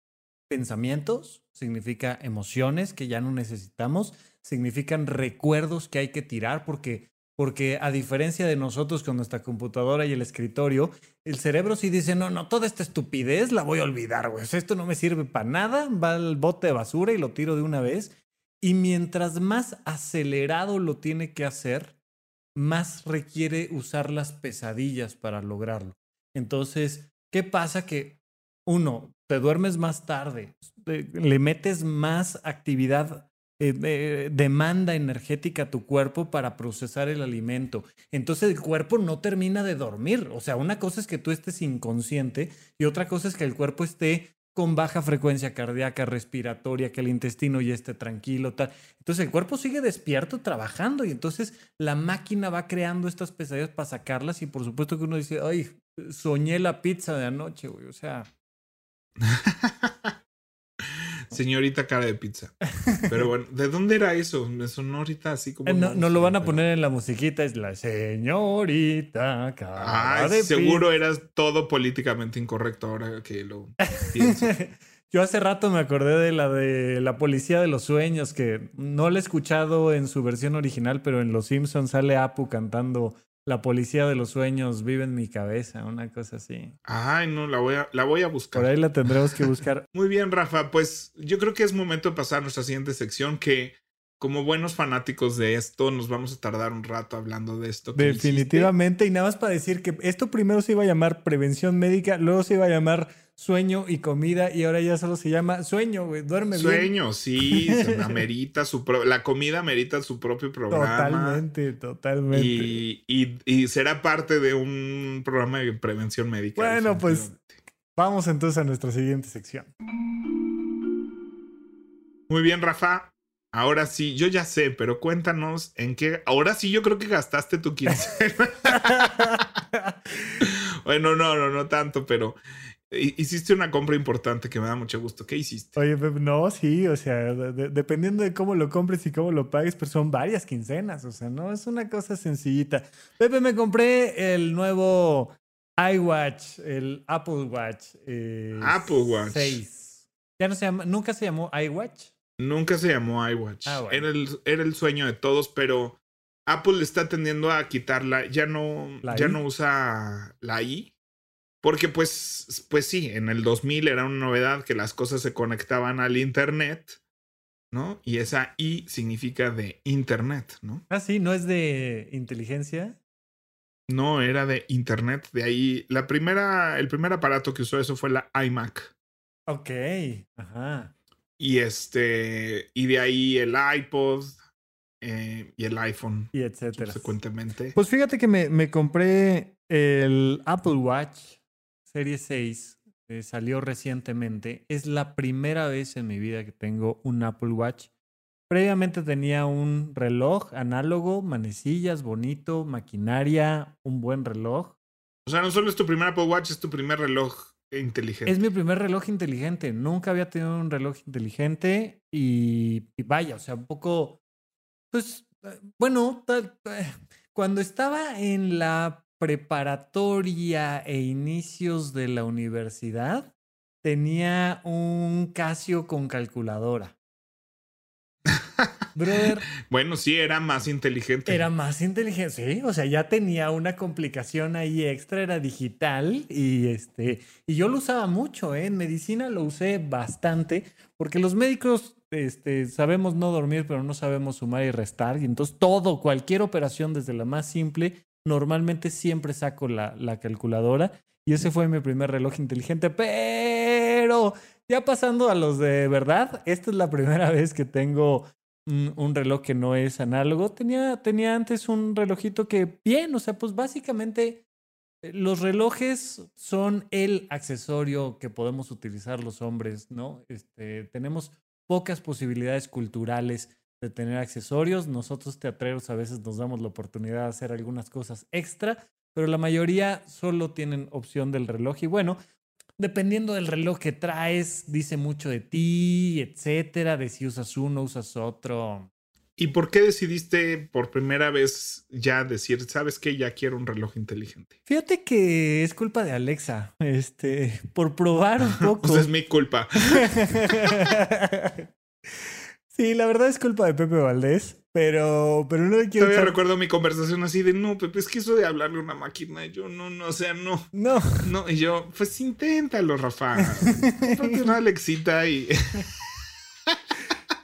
pensamientos, significa emociones que ya no necesitamos, significan recuerdos que hay que tirar porque porque a diferencia de nosotros con nuestra computadora y el escritorio, el cerebro sí dice, no, no, toda esta estupidez la voy a olvidar, güey. esto no me sirve para nada, va al bote de basura y lo tiro de una vez. Y mientras más acelerado lo tiene que hacer, más requiere usar las pesadillas para lograrlo. Entonces, ¿qué pasa? Que uno, te duermes más tarde, le metes más actividad eh, demanda energética a tu cuerpo para procesar el alimento. Entonces el cuerpo no termina de dormir. O sea, una cosa es que tú estés inconsciente y otra cosa es que el cuerpo esté con baja frecuencia cardíaca, respiratoria, que el intestino ya esté tranquilo, tal. Entonces el cuerpo sigue despierto trabajando y entonces la máquina va creando estas pesadillas para sacarlas y por supuesto que uno dice, ay, soñé la pizza de anoche, güey, o sea. [LAUGHS] Señorita cara de pizza. Pero bueno, ¿de dónde era eso? Me sonó ahorita así como. Eh, no, no lo van a poner en la musiquita, es la señorita cara Ay, de seguro eras todo políticamente incorrecto ahora que lo [LAUGHS] pienso. Yo hace rato me acordé de la de la policía de los sueños, que no la he escuchado en su versión original, pero en Los Simpsons sale Apu cantando La policía de los sueños vive en mi cabeza, una cosa así. Ay, no, la voy a, la voy a buscar. Por ahí la tendremos que buscar. [LAUGHS] Muy bien, Rafa. Pues yo creo que es momento de pasar a nuestra siguiente sección que como buenos fanáticos de esto nos vamos a tardar un rato hablando de esto. que Definitivamente, y nada más para decir que esto primero se iba a llamar prevención médica, luego se iba a llamar sueño y comida, y ahora ya solo se llama sueño, güey, duerme bien. Sueño, sí, [LAUGHS] amerita su pro- la comida amerita su propio programa. Totalmente, totalmente. Y, y, y será parte de un programa de prevención médica. Bueno, pues vamos entonces a nuestra siguiente sección. Muy bien, Rafa. Ahora sí, yo ya sé, pero cuéntanos en qué. Ahora sí, yo creo que gastaste tu quincena. [LAUGHS] [LAUGHS] bueno, no, no, no tanto, pero hiciste una compra importante que me da mucho gusto. ¿Qué hiciste? Oye, no, sí, o sea, de- de- dependiendo de cómo lo compres y cómo lo pagues, pero son varias quincenas, o sea, no es una cosa sencillita. Pepe, me compré el nuevo iWatch, el Apple Watch. eh, Apple Watch. 6. Ya no se llama, nunca se llamó iWatch. Nunca se llamó iWatch. Ah, bueno. era, el, era el sueño de todos, pero Apple está tendiendo a quitarla. Ya no, ¿La ya no usa la I. Porque pues, pues sí, en el 2000 era una novedad que las cosas se conectaban al Internet, ¿no? Y esa I significa de Internet, ¿no? Ah, sí, no es de inteligencia. No era de Internet. De ahí, la primera, el primer aparato que usó eso fue la iMac. Ok, ajá. Y este, y de ahí el iPod eh, y el iPhone. Y etcétera. subsecuentemente. Pues fíjate que me, me compré el Apple Watch Serie 6. eh, salió recientemente. Es la primera vez en mi vida que tengo un Apple Watch. Previamente tenía un reloj análogo, manecillas, bonito, maquinaria, un buen reloj. o sea, no solo es tu primer Apple Watch, es tu primer reloj inteligente. Es mi primer reloj inteligente. Nunca había tenido un reloj inteligente y, y vaya, o sea, un poco, pues, eh, bueno, tal- eh, cuando estaba en la preparatoria e inicios de la universidad, tenía un Casio con calculadora. Brother, [LAUGHS] Bueno, sí, era más inteligente. era más inteligente, sí, o sea, ya tenía una complicación ahí extra, era digital y este, y yo lo usaba mucho, ¿eh? En medicina lo usé bastante, porque los médicos, este, sabemos no dormir, pero no sabemos sumar y restar, y entonces todo, cualquier operación, desde la más simple, normalmente siempre saco la, la calculadora, y ese fue mi primer reloj inteligente, pero ya pasando a los de verdad, esta es la primera [LAUGHS] vez que tengo un, un reloj que no es análogo. Tenía, tenía antes un relojito que, bien, o sea, pues básicamente eh, los relojes son el accesorio que podemos utilizar los hombres, ¿no? Este, tenemos pocas posibilidades culturales de tener accesorios. Nosotros teatreros a veces nos damos la oportunidad de hacer algunas cosas extra, pero la mayoría solo tienen opción del reloj. Y bueno, dependiendo del reloj que traes, dice mucho de ti, etcétera, de si usas uno, usas otro. ¿Y por qué decidiste por primera vez ya decir, sabes que ya quiero un reloj inteligente? Fíjate que es culpa de Alexa, este, por probar un [LAUGHS] poco. Pues es mi culpa. [LAUGHS] sí, la verdad es culpa de Pepe Valdés, pero, pero no le quiero Todavía echar- recuerdo mi conversación así de, no, Pepe, es que eso de hablarle a una máquina, yo no, no, o sea, no, No. no. Y yo, pues inténtalo, Rafa. [LAUGHS] Cómprate una Alexita y... [LAUGHS]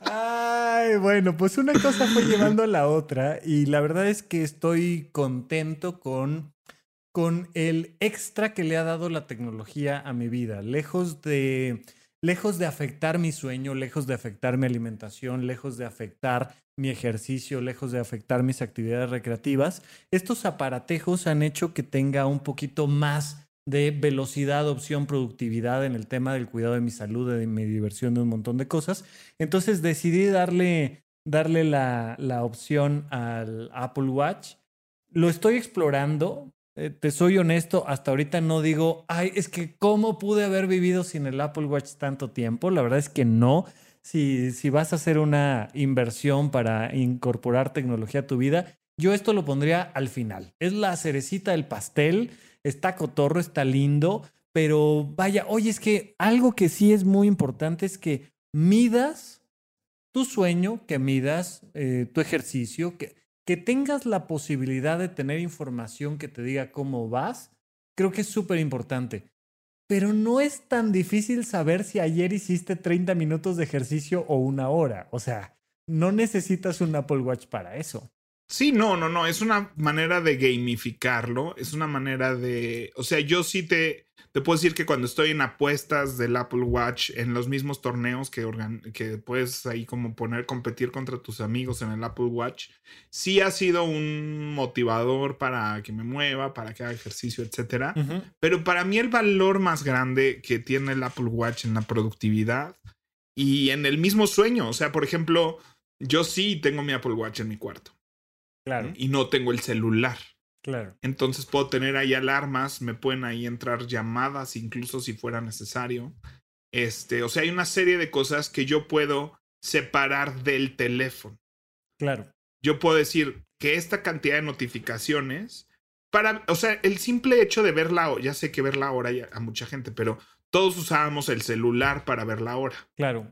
Ay, bueno, pues una cosa fue llevando a la otra y la verdad es que estoy contento con, con el extra que le ha dado la tecnología a mi vida. Lejos de, lejos de afectar mi sueño, lejos de afectar mi alimentación, lejos de afectar mi ejercicio, lejos de afectar mis actividades recreativas, estos aparatejos han hecho que tenga un poquito más de velocidad, opción, productividad en el tema del cuidado de mi salud, de mi diversión, de un montón de cosas. Entonces decidí darle, darle la, la opción al Apple Watch. Lo estoy explorando. Eh, te soy honesto, hasta ahorita no digo, ay, es que cómo pude haber vivido sin el Apple Watch tanto tiempo. La verdad es que no. Si, si vas a hacer una inversión para incorporar tecnología a tu vida, yo esto lo pondría al final. Es la cerecita del pastel, está cotorro, está lindo, pero vaya, oye, es que algo que sí es muy importante es que midas tu sueño, que midas eh, tu ejercicio, que, que tengas la posibilidad de tener información que te diga cómo vas, creo que es súper importante. Pero no es tan difícil saber si ayer hiciste 30 minutos de ejercicio o una hora. O sea, no necesitas un Apple Watch para eso. Sí, no, no, no, es una manera de gamificarlo, es una manera de, o sea, yo sí te, te puedo decir que cuando estoy en apuestas del Apple Watch, en los mismos torneos que, que puedes ahí como poner, competir contra tus amigos en el Apple Watch, sí ha sido un motivador para que me mueva, para que haga ejercicio, etcétera. Pero para mí el valor más grande que tiene el Apple Watch en la productividad y en el mismo sueño, o sea, por ejemplo, yo sí tengo mi Apple Watch en mi cuarto. Claro. Y no tengo el celular. Claro. Entonces puedo tener ahí alarmas, me pueden ahí entrar llamadas, incluso si fuera necesario. Este, o sea, hay una serie de cosas que yo puedo separar del teléfono. Claro. Yo puedo decir que esta cantidad de notificaciones, para, o sea, el simple hecho de ver la hora, ya sé que ver la hora a mucha gente, pero todos usábamos el celular para ver la hora. Claro.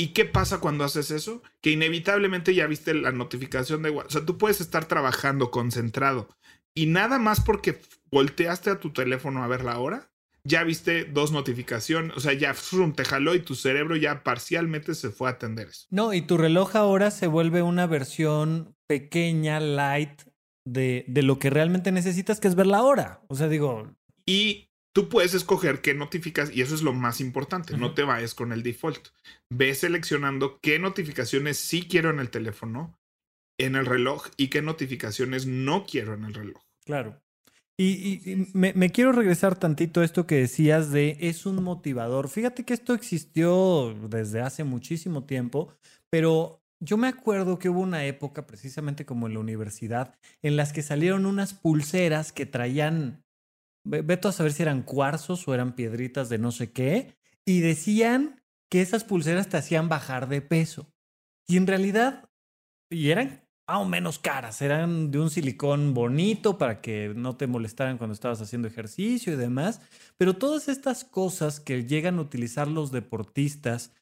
¿Y qué pasa cuando haces eso? Que inevitablemente ya viste la notificación de WhatsApp. O sea, tú puedes estar trabajando concentrado y nada más porque volteaste a tu teléfono a ver la hora, ya viste dos notificaciones. O sea, ya te jaló y tu cerebro ya parcialmente se fue a atender eso. No, y tu reloj ahora se vuelve una versión pequeña, light, de, de lo que realmente necesitas, que es ver la hora. O sea, digo. Y Tú puedes escoger qué notificas y eso es lo más importante. No te vayas con el default. Ve seleccionando qué notificaciones sí quiero en el teléfono, en el reloj y qué notificaciones no quiero en el reloj. Claro. Y, me, me, quiero regresar tantito a esto que decías de es un motivador. Fíjate que esto existió desde hace muchísimo tiempo, pero yo me acuerdo que hubo una época, precisamente como en la universidad, en las que salieron unas pulseras que traían Veto a saber si eran cuarzos o eran piedritas de no sé qué. Y decían que esas pulseras te hacían bajar de peso. Y en realidad, y eran aún menos caras, eran de un silicón bonito para que no te molestaran cuando estabas haciendo ejercicio y demás. Pero todas estas cosas que llegan a utilizar los deportistas,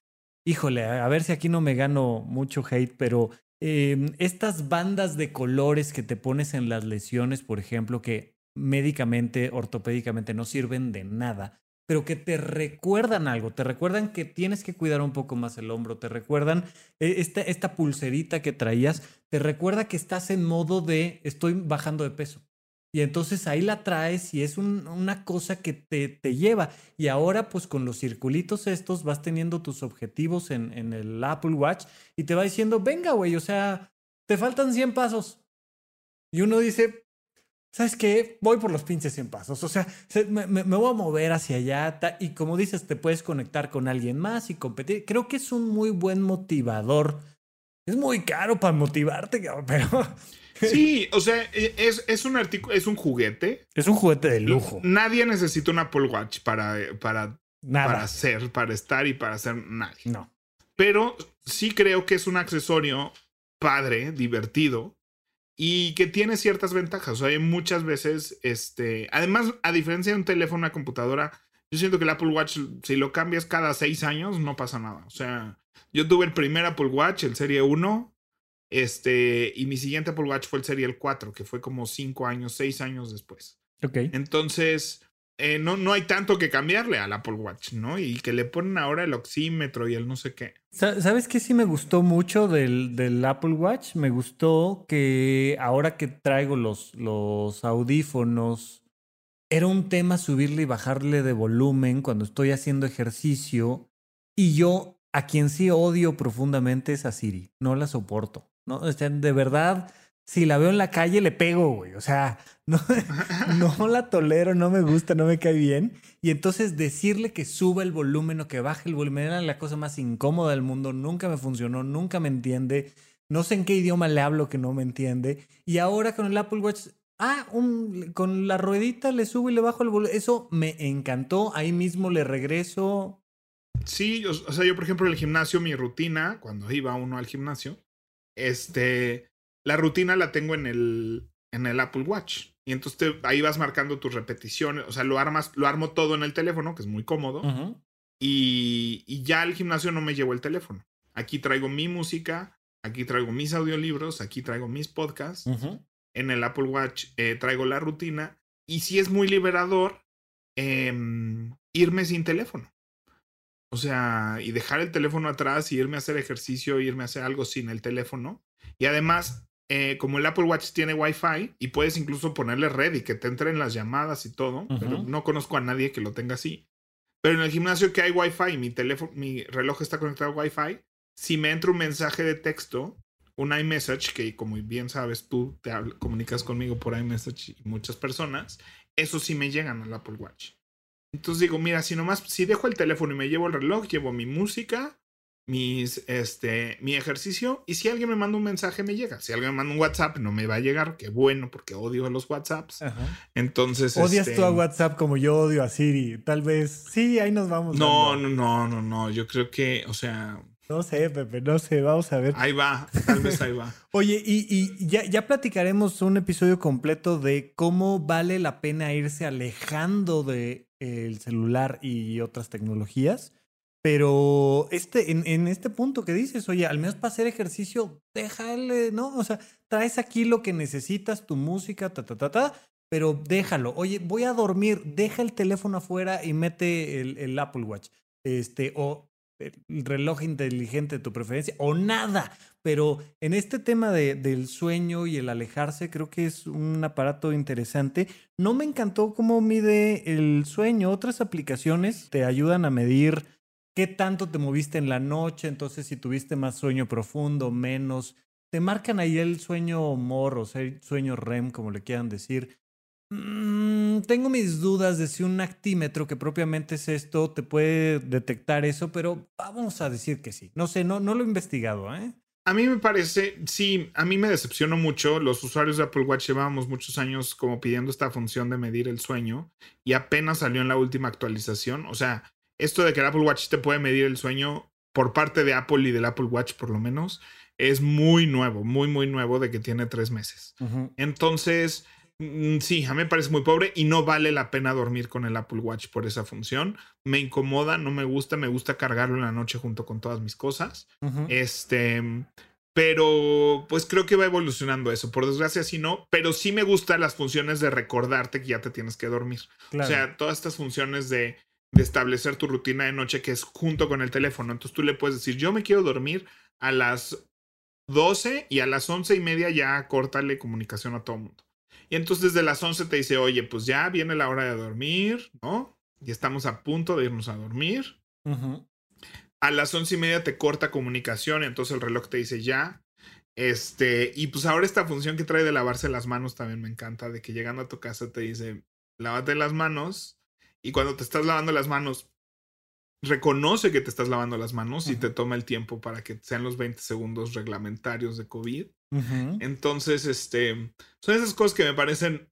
híjole, a ver si aquí no me gano mucho hate, pero em, estas bandas de colores que te pones en las lesiones, por ejemplo, que médicamente, ortopédicamente no sirven de nada, pero que te recuerdan algo, te recuerdan que tienes que cuidar un poco más el hombro, te recuerdan eh, esta, esta pulserita que traías, te recuerda que estás en modo de estoy bajando de peso. Y entonces ahí la traes y es una cosa que te, te, lleva. Y ahora pues con los circulitos estos vas teniendo tus objetivos en, en el Apple Watch y te va diciendo, venga, güey, o sea, te faltan 100 pasos. Y uno dice, ¿sabes qué? Voy por los pinches 100 pasos. O sea, me, voy a mover hacia allá. Y como dices, te puedes conectar con alguien más y competir. Creo que es un muy buen motivador. Es muy caro para motivarte, pero... [LAUGHS] Sí, o sea, e, es, es un artículo, es un juguete. Es un juguete de lujo. Nadie necesita un Apple Watch para, para, para hacer, para estar y para hacer nadie. No. Pero sí creo que es un accesorio padre, divertido, y que tiene ciertas ventajas. O sea, hay muchas veces, este, además, a diferencia de un teléfono, una computadora, yo siento que el Apple Watch, si lo cambias cada seis años, no pasa nada. O sea, yo tuve el primer Apple Watch, el Serie 1, este, y mi siguiente Apple Watch fue el Serie 4, que fue como cinco años, seis años después. Ok. Entonces, eh, no, no hay tanto que cambiarle al Apple Watch, ¿no? Y que le ponen ahora el oxímetro y el no sé qué. ¿Sabes qué sí me gustó mucho del, del, Apple Watch? Me gustó que ahora que traigo los, los audífonos, era un tema subirle y bajarle de volumen cuando estoy haciendo ejercicio. Y yo, a quien sí odio profundamente es a Siri. No la soporto. ¿no? O de verdad si la veo en la calle le pego, güey. O sea, [LAUGHS] no, no la tolero, no me gusta, no me cae bien. Y entonces decirle que suba el volumen o que baje el volumen era la cosa más incómoda del mundo. Nunca me funcionó, nunca me entiende. No sé en qué idioma le hablo que no me entiende. Y ahora con el Apple Watch Ah, un, con la ruedita le subo y le bajo el volumen. Eso me encantó. Ahí mismo le regreso. Sí, o, sea, yo por ejemplo en el gimnasio, mi rutina, cuando iba uno al gimnasio, este, la rutina la tengo en el, en el Apple Watch. Y entonces ahí vas marcando tus repeticiones, o sea, lo armas, lo armo todo en el teléfono, que es muy cómodo. y, y, ya al gimnasio no me llevo el teléfono. Aquí traigo mi música, aquí traigo mis audiolibros, aquí traigo mis podcasts. En el Apple Watch eh, traigo la rutina. Y si es muy liberador em, irme sin teléfono. O sea, y dejar el teléfono atrás y irme a hacer ejercicio, irme a hacer algo sin el teléfono. Y además, eh, como el Apple Watch tiene Wi-Fi y puedes incluso ponerle red y que te entren las llamadas y todo, pero no conozco a nadie que lo tenga así. Pero en el gimnasio que hay Wi-Fi y mi teléfono, mi reloj está conectado a Wi-Fi, si me entra un mensaje de texto, un iMessage, que como bien sabes tú te comunicas conmigo por iMessage y muchas personas, eso sí me llegan al Apple Watch. Entonces digo, mira, si nomás, si dejo el teléfono y me llevo el reloj, llevo mi música, mis, este, mi ejercicio, y si alguien me manda un mensaje, me llega. Si alguien me manda un WhatsApp, no me va a llegar, qué bueno, porque odio los WhatsApps. Entonces. ¿Odias tú a este, WhatsApp como yo odio a Siri? Tal vez. Sí, ahí nos vamos. No, no, no, no, no. Yo creo que, o sea. No sé, Pepe, no sé, vamos a ver. Ahí va, tal vez ahí va. [LAUGHS] Oye, y, y ya, ya, platicaremos un episodio completo de cómo vale la pena irse alejando de el celular y otras tecnologías. Pero este, en, este punto que dices, oye, al menos para hacer ejercicio, déjale, ¿no? O sea, traes aquí lo que necesitas, tu música, ta, ta, ta, ta, pero déjalo. Oye, voy a dormir, deja el teléfono afuera y mete el, el Apple Watch. Este, o el reloj inteligente de tu preferencia, o nada. Pero en este tema de, del sueño y el alejarse, creo que es un aparato interesante. No me encantó cómo mide el sueño. Otras aplicaciones te ayudan a medir qué tanto te moviste en la noche, entonces si tuviste más sueño profundo, menos. Te marcan ahí el sueño MOR o sueño REM, como le quieran decir. Mm, tengo mis dudas de si un actímetro, que propiamente es esto, te puede detectar eso, pero vamos a decir que sí. No sé, no, no lo he investigado, ¿eh? A mí me parece, sí, a mí me decepcionó mucho. Los usuarios de Apple Watch llevábamos muchos años como pidiendo esta función de medir el sueño y apenas salió en la última actualización. O sea, esto de que el Apple Watch te puede medir el sueño por parte de Apple y del Apple Watch por lo menos, es muy nuevo, muy, muy nuevo de que tiene tres meses. Entonces, Mm, sí, a mí me parece muy pobre y no vale la pena dormir con el Apple Watch por esa función. Me incomoda, no me gusta, me gusta cargarlo en la noche junto con todas mis cosas. Este, pero pues creo que va evolucionando eso. Por desgracia, sí no, pero sí me gustan las funciones de recordarte que ya te tienes que dormir. O sea, todas estas funciones de, de establecer tu rutina de noche que es junto con el teléfono. Entonces tú le puedes decir, yo me quiero dormir a las 12 y a las once y media ya córtale comunicación a todo el mundo. Y entonces desde las 11 te dice, oye, pues ya viene la hora de dormir, ¿no? Y estamos a punto de irnos a dormir. A las once y media te corta comunicación, entonces el reloj te dice ya. Este, y pues ahora esta función que trae de lavarse las manos también me encanta, de que llegando a tu casa te dice, lávate las manos. Y cuando te estás lavando las manos, reconoce que te estás lavando las manos y te toma el tiempo para que sean los 20 segundos reglamentarios de COVID. Entonces, este, son esas cosas que me parecen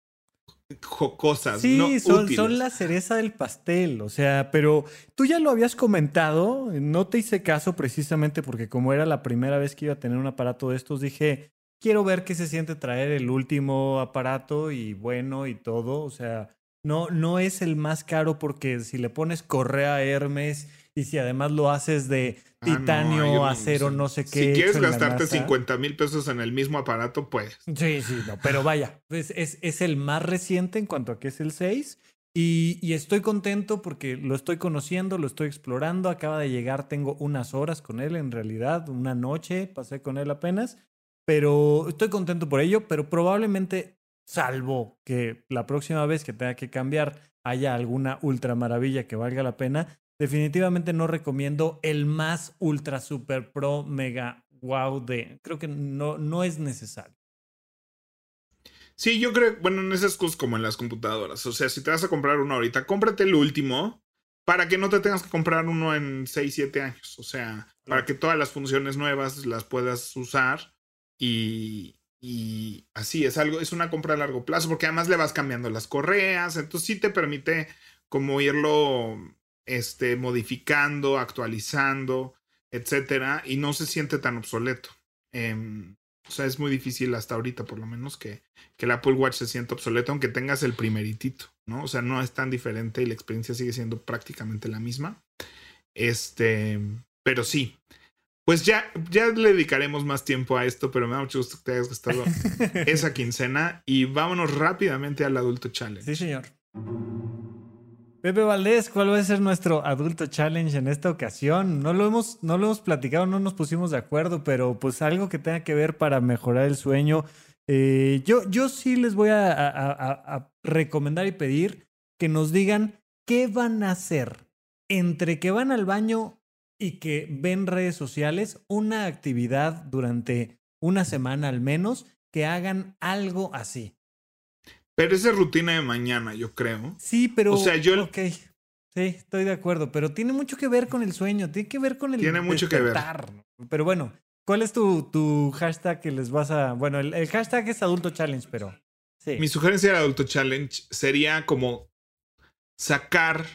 jocosas. Sí, no son, son, la cereza del pastel, o sea, pero tú ya lo habías comentado, no te hice caso precisamente porque como era la primera vez que iba a tener un aparato de estos, dije, quiero ver qué se siente traer el último aparato y bueno y todo, o sea, no, no es el más caro porque si le pones correa Hermes y si además lo haces de ah, titanio, acero, no sé qué. Si quieres gastarte 50 mil pesos en el mismo aparato, pues. Sí, sí, no, pero vaya, es, es, es, el más reciente en cuanto a que es el 6. Y, y, estoy contento porque lo estoy conociendo, lo estoy explorando. Acaba de llegar, tengo unas horas con él en realidad, una noche pasé con él apenas. Pero estoy contento por ello, pero probablemente, salvo que la próxima vez que tenga que cambiar haya alguna ultra maravilla que valga la pena, definitivamente no recomiendo el más ultra super pro mega wow de. Creo que no, no es necesario. Sí, yo creo, bueno, en esas cosas como en las computadoras. O sea, si te vas a comprar uno ahorita, cómprate el último para que no te tengas que comprar uno en 6, 7 años. O sea, para que todas las funciones nuevas las puedas usar y, y así es algo, es una compra a largo plazo porque además le vas cambiando las correas, entonces sí te permite como irlo este, modificando, actualizando, etcétera, y no se siente tan obsoleto. Em, o sea, es muy difícil hasta ahorita, por lo menos, que, que el Apple Watch se sienta obsoleto, aunque tengas el primeritito, ¿no? O sea, no es tan diferente y la experiencia sigue siendo prácticamente la misma. Este, pero sí. Pues ya, ya le dedicaremos más tiempo a esto, pero me da mucho gusto que te hayas gastado [LAUGHS] esa quincena. Y vámonos rápidamente al adulto challenge. Sí, señor. Pepe Valdés, ¿cuál va a ser nuestro adulto challenge en esta ocasión? No lo hemos, no lo hemos platicado, no nos pusimos de acuerdo, pero pues algo que tenga que ver para mejorar el sueño. Eh, yo, yo sí les voy a, recomendar y pedir que nos digan qué van a hacer entre que van al baño y que ven redes sociales, una actividad durante una semana al menos, que hagan algo así. Pero esa es rutina de mañana, yo creo. Sí, pero. O sea, yo. Ok. Sí, estoy de acuerdo. Pero tiene mucho que ver con el sueño. Tiene que ver con el. Tiene mucho que ver. Pero bueno, ¿cuál es tu, tu hashtag que les vas a. Bueno, el, hashtag es Adulto Challenge, pero. Sí. Mi sugerencia de Adulto Challenge sería como sacar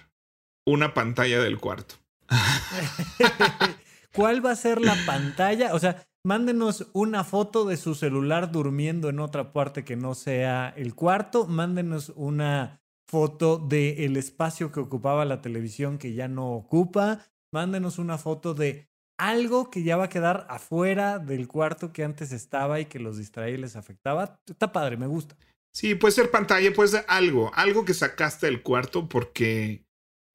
una pantalla del cuarto. [LAUGHS] ¿Cuál va a ser la pantalla? O sea, Mándenos una foto de su celular durmiendo en otra parte que no sea el cuarto. Mándenos una foto del espacio que ocupaba la televisión que ya no ocupa. Mándenos una foto de algo que ya va a quedar afuera del cuarto que antes estaba y que los distraía y les afectaba. Está padre, me gusta. Sí, puede ser pantalla, puede ser algo, algo que sacaste del cuarto porque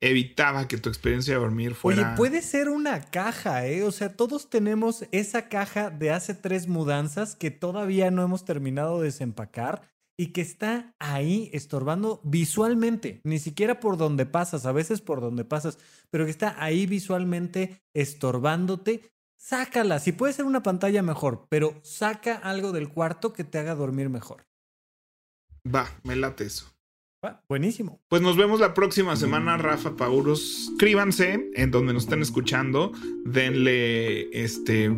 evitaba que tu experiencia de dormir fuera. Oye, puede ser una caja, ¿eh? O sea, todos tenemos esa caja de hace tres mudanzas que todavía no hemos terminado de desempacar y que está ahí estorbando visualmente, ni siquiera por donde pasas, a veces por donde pasas, pero que está ahí visualmente estorbándote. Sácala, si puede ser una pantalla mejor, pero saca algo del cuarto que te haga dormir mejor. Va, me late eso buenísimo. Pues nos vemos la próxima semana, Rafa Pauros. Suscríbanse en donde nos estén escuchando. Denle, este,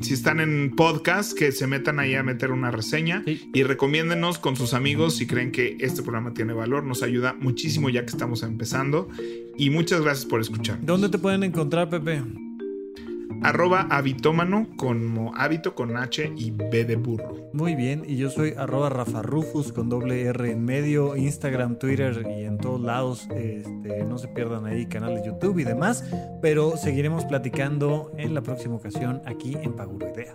si están en podcast, que se metan ahí a meter una reseña y recomiéndenos con sus amigos si creen que este programa tiene valor. Nos ayuda muchísimo ya que estamos empezando. Y muchas gracias por escuchar. ¿Dónde te pueden encontrar, Pepe? Arroba habitómano como hábito con H y B de burro. Muy bien, y yo soy arroba Rafa Rufus con doble R en medio, Instagram, Twitter y en todos lados. Este, no se pierdan ahí canal de YouTube y demás, pero seguiremos platicando en la próxima ocasión aquí en Paguro Ideas.